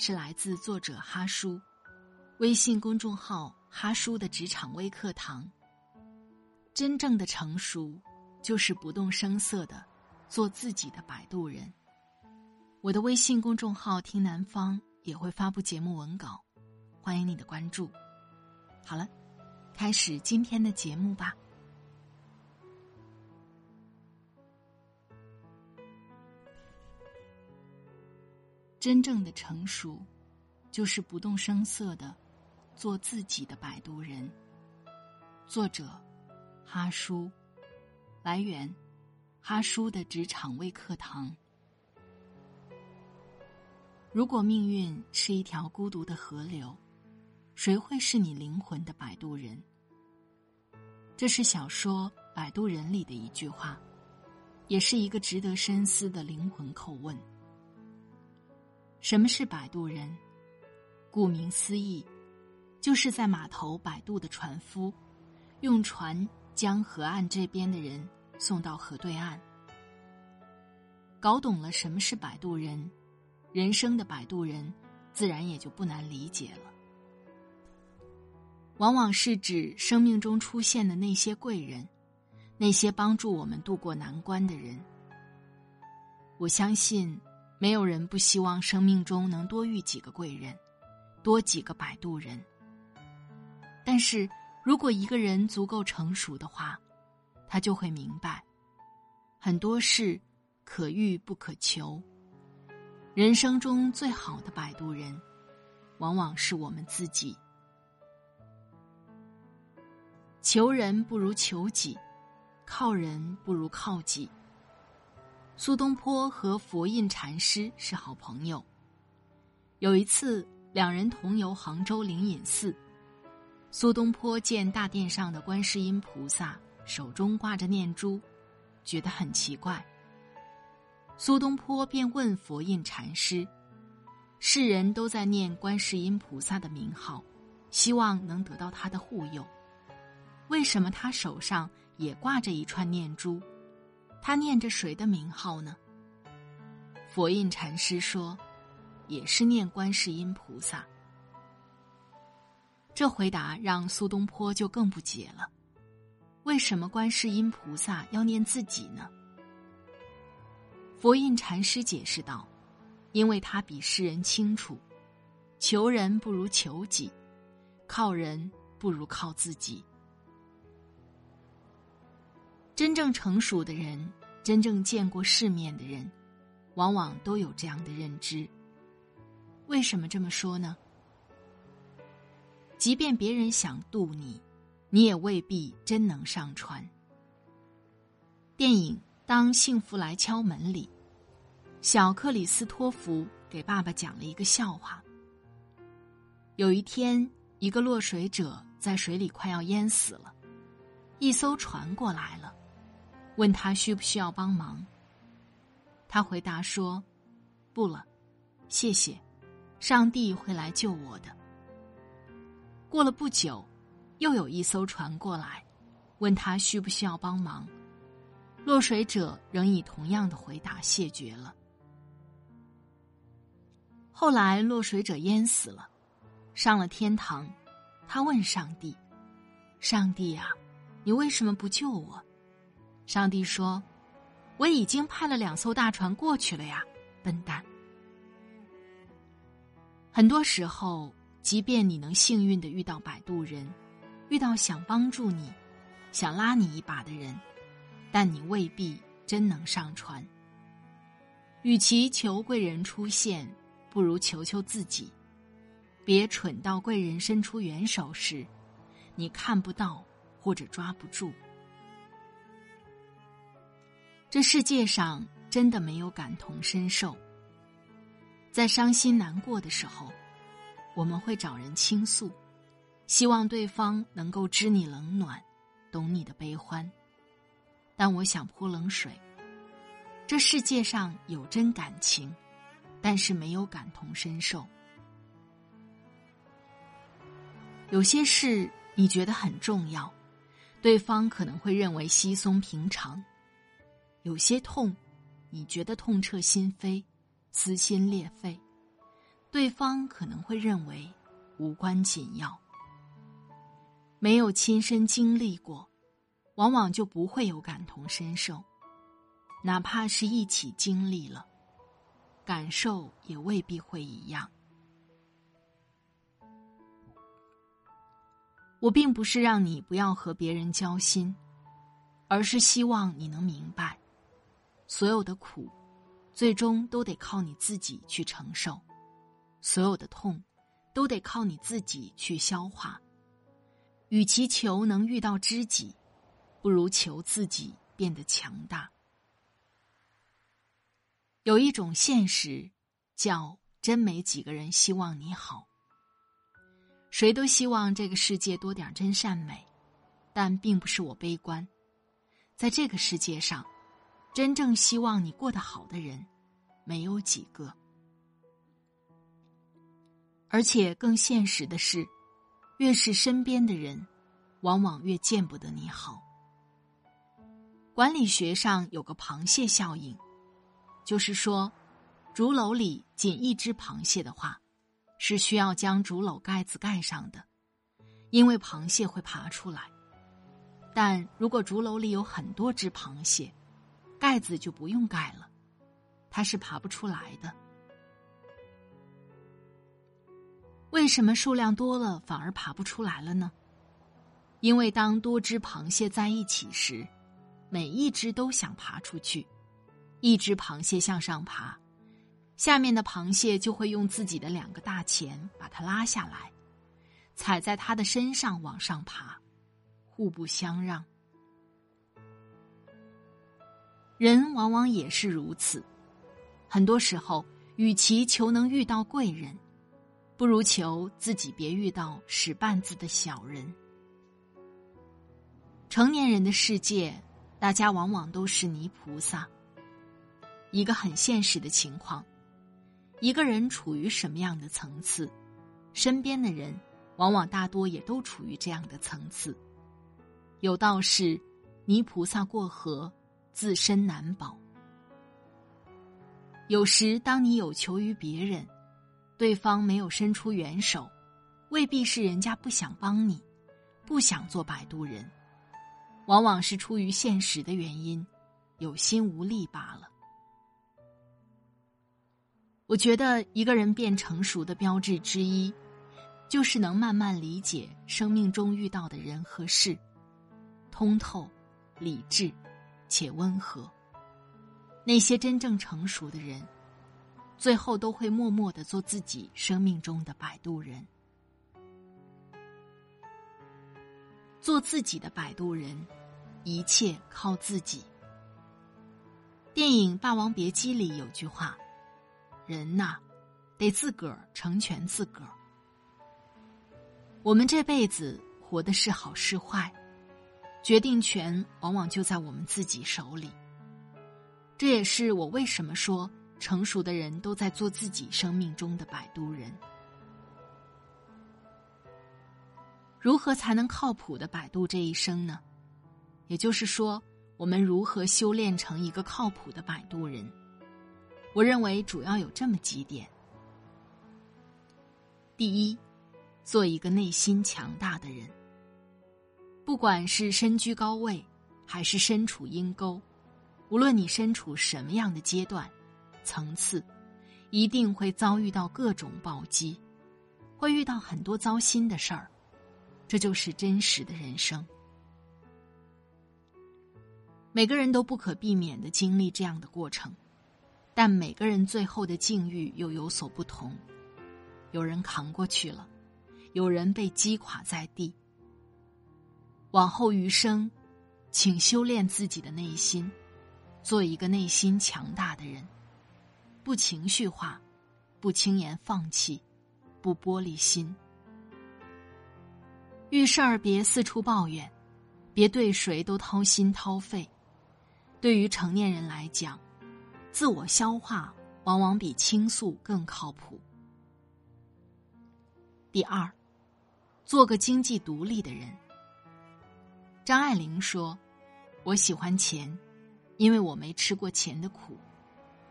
是来自作者哈叔，微信公众号“哈叔的职场微课堂”。真正的成熟，就是不动声色的做自己的摆渡人。我的微信公众号“听南方”也会发布节目文稿，欢迎你的关注。好了，开始今天的节目吧。真正的成熟，就是不动声色的做自己的摆渡人。作者：哈叔，来源：哈叔的职场微课堂。如果命运是一条孤独的河流，谁会是你灵魂的摆渡人？这是小说《摆渡人》里的一句话，也是一个值得深思的灵魂叩问。什么是摆渡人？顾名思义，就是在码头摆渡的船夫，用船将河岸这边的人送到河对岸。搞懂了什么是摆渡人，人生的摆渡人，自然也就不难理解了。往往是指生命中出现的那些贵人，那些帮助我们渡过难关的人。我相信。没有人不希望生命中能多遇几个贵人，多几个摆渡人。但是，如果一个人足够成熟的话，他就会明白，很多事可遇不可求。人生中最好的摆渡人，往往是我们自己。求人不如求己，靠人不如靠己。苏东坡和佛印禅师是好朋友。有一次，两人同游杭州灵隐寺，苏东坡见大殿上的观世音菩萨手中挂着念珠，觉得很奇怪。苏东坡便问佛印禅师：“世人都在念观世音菩萨的名号，希望能得到他的护佑，为什么他手上也挂着一串念珠？”他念着谁的名号呢？佛印禅师说：“也是念观世音菩萨。”这回答让苏东坡就更不解了：为什么观世音菩萨要念自己呢？佛印禅师解释道：“因为他比世人清楚，求人不如求己，靠人不如靠自己。”真正成熟的人，真正见过世面的人，往往都有这样的认知。为什么这么说呢？即便别人想渡你，你也未必真能上船。电影《当幸福来敲门》里，小克里斯托弗给爸爸讲了一个笑话。有一天，一个落水者在水里快要淹死了，一艘船过来了。问他需不需要帮忙。他回答说：“不了，谢谢，上帝会来救我的。”过了不久，又有一艘船过来，问他需不需要帮忙。落水者仍以同样的回答谢绝了。后来落水者淹死了，上了天堂，他问上帝：“上帝啊，你为什么不救我？”上帝说：“我已经派了两艘大船过去了呀，笨蛋。”很多时候，即便你能幸运的遇到摆渡人，遇到想帮助你、想拉你一把的人，但你未必真能上船。与其求贵人出现，不如求求自己。别蠢到贵人伸出援手时，你看不到或者抓不住。这世界上真的没有感同身受。在伤心难过的时候，我们会找人倾诉，希望对方能够知你冷暖，懂你的悲欢。但我想泼冷水。这世界上有真感情，但是没有感同身受。有些事你觉得很重要，对方可能会认为稀松平常；有些痛，你觉得痛彻心扉。撕心裂肺，对方可能会认为无关紧要。没有亲身经历过，往往就不会有感同身受。哪怕是一起经历了，感受也未必会一样。我并不是让你不要和别人交心，而是希望你能明白，所有的苦。最终都得靠你自己去承受，所有的痛，都得靠你自己去消化。与其求能遇到知己，不如求自己变得强大。有一种现实，叫真没几个人希望你好。谁都希望这个世界多点真善美，但并不是我悲观，在这个世界上。真正希望你过得好的人，没有几个。而且更现实的是，越是身边的人，往往越见不得你好。管理学上有个螃蟹效应，就是说，竹篓里仅一只螃蟹的话，是需要将竹篓盖子盖上的，因为螃蟹会爬出来。但如果竹篓里有很多只螃蟹，盖子就不用盖了，它是爬不出来的。为什么数量多了反而爬不出来了呢？因为当多只螃蟹在一起时，每一只都想爬出去。一只螃蟹向上爬，下面的螃蟹就会用自己的两个大钳把它拉下来，踩在它的身上往上爬，互不相让。人往往也是如此，很多时候，与其求能遇到贵人，不如求自己别遇到使绊子的小人。成年人的世界，大家往往都是泥菩萨。一个很现实的情况，一个人处于什么样的层次，身边的人往往大多也都处于这样的层次。有道是，泥菩萨过河。自身难保。有时，当你有求于别人，对方没有伸出援手，未必是人家不想帮你，不想做摆渡人，往往是出于现实的原因，有心无力罢了。我觉得，一个人变成熟的标志之一，就是能慢慢理解生命中遇到的人和事，通透、理智。且温和。那些真正成熟的人，最后都会默默的做自己生命中的摆渡人。做自己的摆渡人，一切靠自己。电影《霸王别姬》里有句话：“人呐，得自个儿成全自个儿。”我们这辈子活的是好是坏？决定权往往就在我们自己手里。这也是我为什么说成熟的人都在做自己生命中的摆渡人。如何才能靠谱的摆渡这一生呢？也就是说，我们如何修炼成一个靠谱的摆渡人？我认为主要有这么几点：第一，做一个内心强大的人。不管是身居高位，还是身处阴沟，无论你身处什么样的阶段、层次，一定会遭遇到各种暴击，会遇到很多糟心的事儿，这就是真实的人生。每个人都不可避免的经历这样的过程，但每个人最后的境遇又有所不同。有人扛过去了，有人被击垮在地。往后余生，请修炼自己的内心，做一个内心强大的人，不情绪化，不轻言放弃，不玻璃心。遇事儿别四处抱怨，别对谁都掏心掏肺。对于成年人来讲，自我消化往往比倾诉更靠谱。第二，做个经济独立的人。张爱玲说：“我喜欢钱，因为我没吃过钱的苦，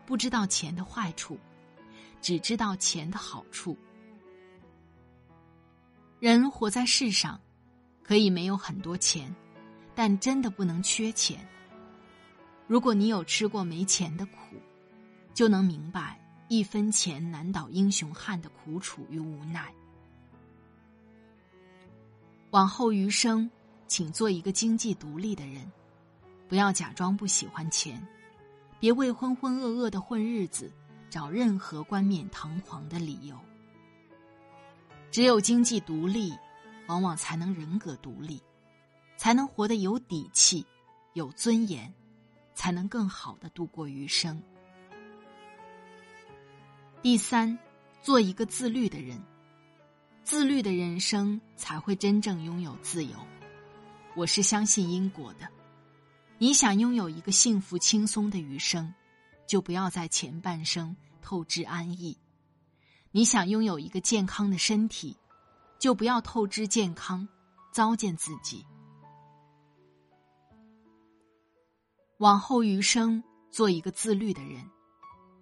不知道钱的坏处，只知道钱的好处。人活在世上，可以没有很多钱，但真的不能缺钱。”如果你有吃过没钱的苦，就能明白一分钱难倒英雄汉的苦楚与无奈。往后余生，请做一个经济独立的人，不要假装不喜欢钱，别为浑浑噩噩的混日子找任何冠冕堂皇的理由。只有经济独立，往往才能人格独立，才能活得有底气、有尊严。才能更好的度过余生。第三，做一个自律的人，自律的人生才会真正拥有自由。我是相信因果的，你想拥有一个幸福轻松的余生，就不要在前半生透支安逸；你想拥有一个健康的身体，就不要透支健康，糟践自己。往后余生，做一个自律的人，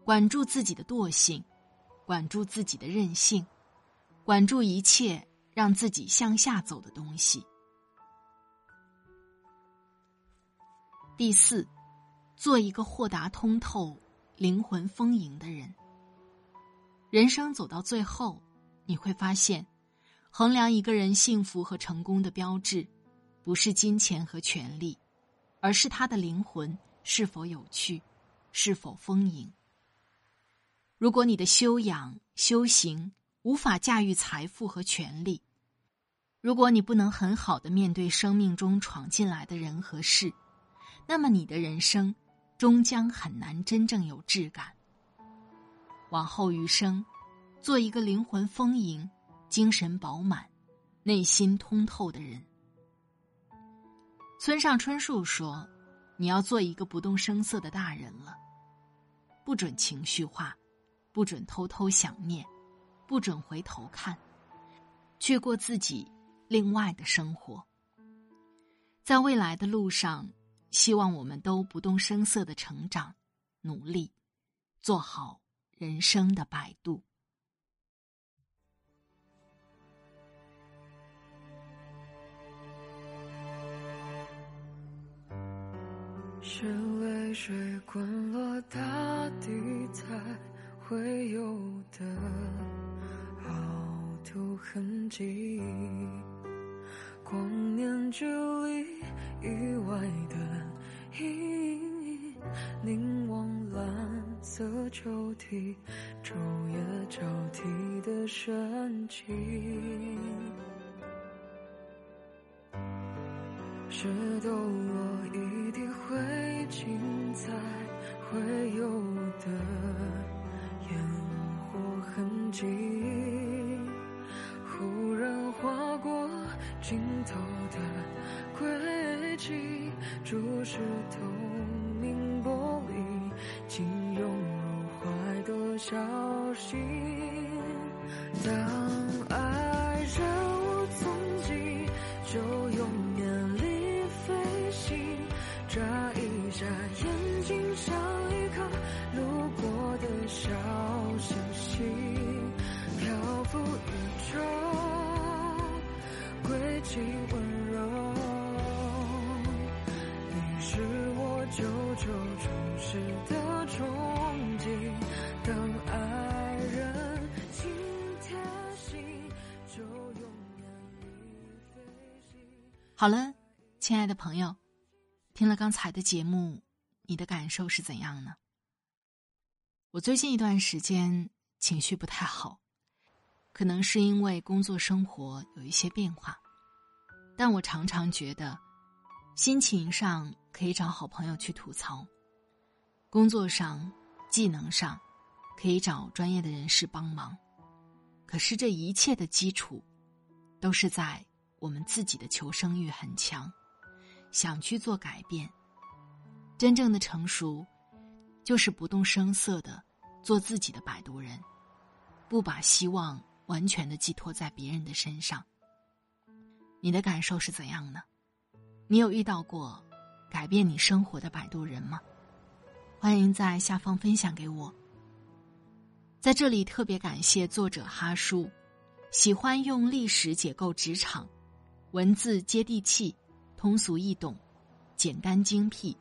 管住自己的惰性，管住自己的任性，管住一切让自己向下走的东西。第四，做一个豁达通透、灵魂丰盈的人。人生走到最后，你会发现，衡量一个人幸福和成功的标志，不是金钱和权力。而是他的灵魂是否有趣，是否丰盈。如果你的修养、修行无法驾驭财富和权力，如果你不能很好的面对生命中闯进来的人和事，那么你的人生终将很难真正有质感。往后余生，做一个灵魂丰盈、精神饱满、内心通透的人。村上春树说：“你要做一个不动声色的大人了，不准情绪化，不准偷偷想念，不准回头看，去过自己另外的生活。在未来的路上，希望我们都不动声色的成长，努力做好人生的摆渡。”是泪水滚落大地才会有的凹凸痕迹，光年距离以外的阴影，凝望蓝色抽屉，昼夜交替的神情，是抖落一地。精彩会有的烟火痕迹，尽头的轨迹，注视透明玻璃，请拥入怀的小心。当好了，亲爱的朋友，听了刚才的节目，你的感受是怎样呢？我最近一段时间情绪不太好，可能是因为工作生活有一些变化，但我常常觉得，心情上可以找好朋友去吐槽，工作上、技能上可以找专业的人士帮忙。可是这一切的基础，都是在我们自己的求生欲很强，想去做改变。真正的成熟，就是不动声色的做自己的摆渡人，不把希望完全的寄托在别人的身上。你的感受是怎样呢？你有遇到过改变你生活的摆渡人吗？欢迎在下方分享给我。在这里特别感谢作者哈叔，喜欢用历史解构职场，文字接地气，通俗易懂，简单精辟。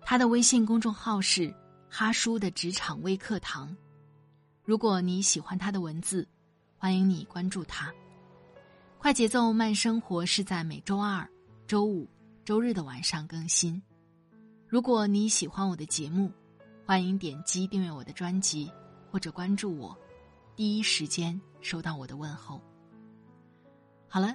他的微信公众号是“哈叔的职场微课堂”。如果你喜欢他的文字，欢迎你关注他。快节奏慢生活是在每周二、周五、周日的晚上更新。如果你喜欢我的节目，欢迎点击订阅我的专辑。或者关注我，第一时间收到我的问候。好了，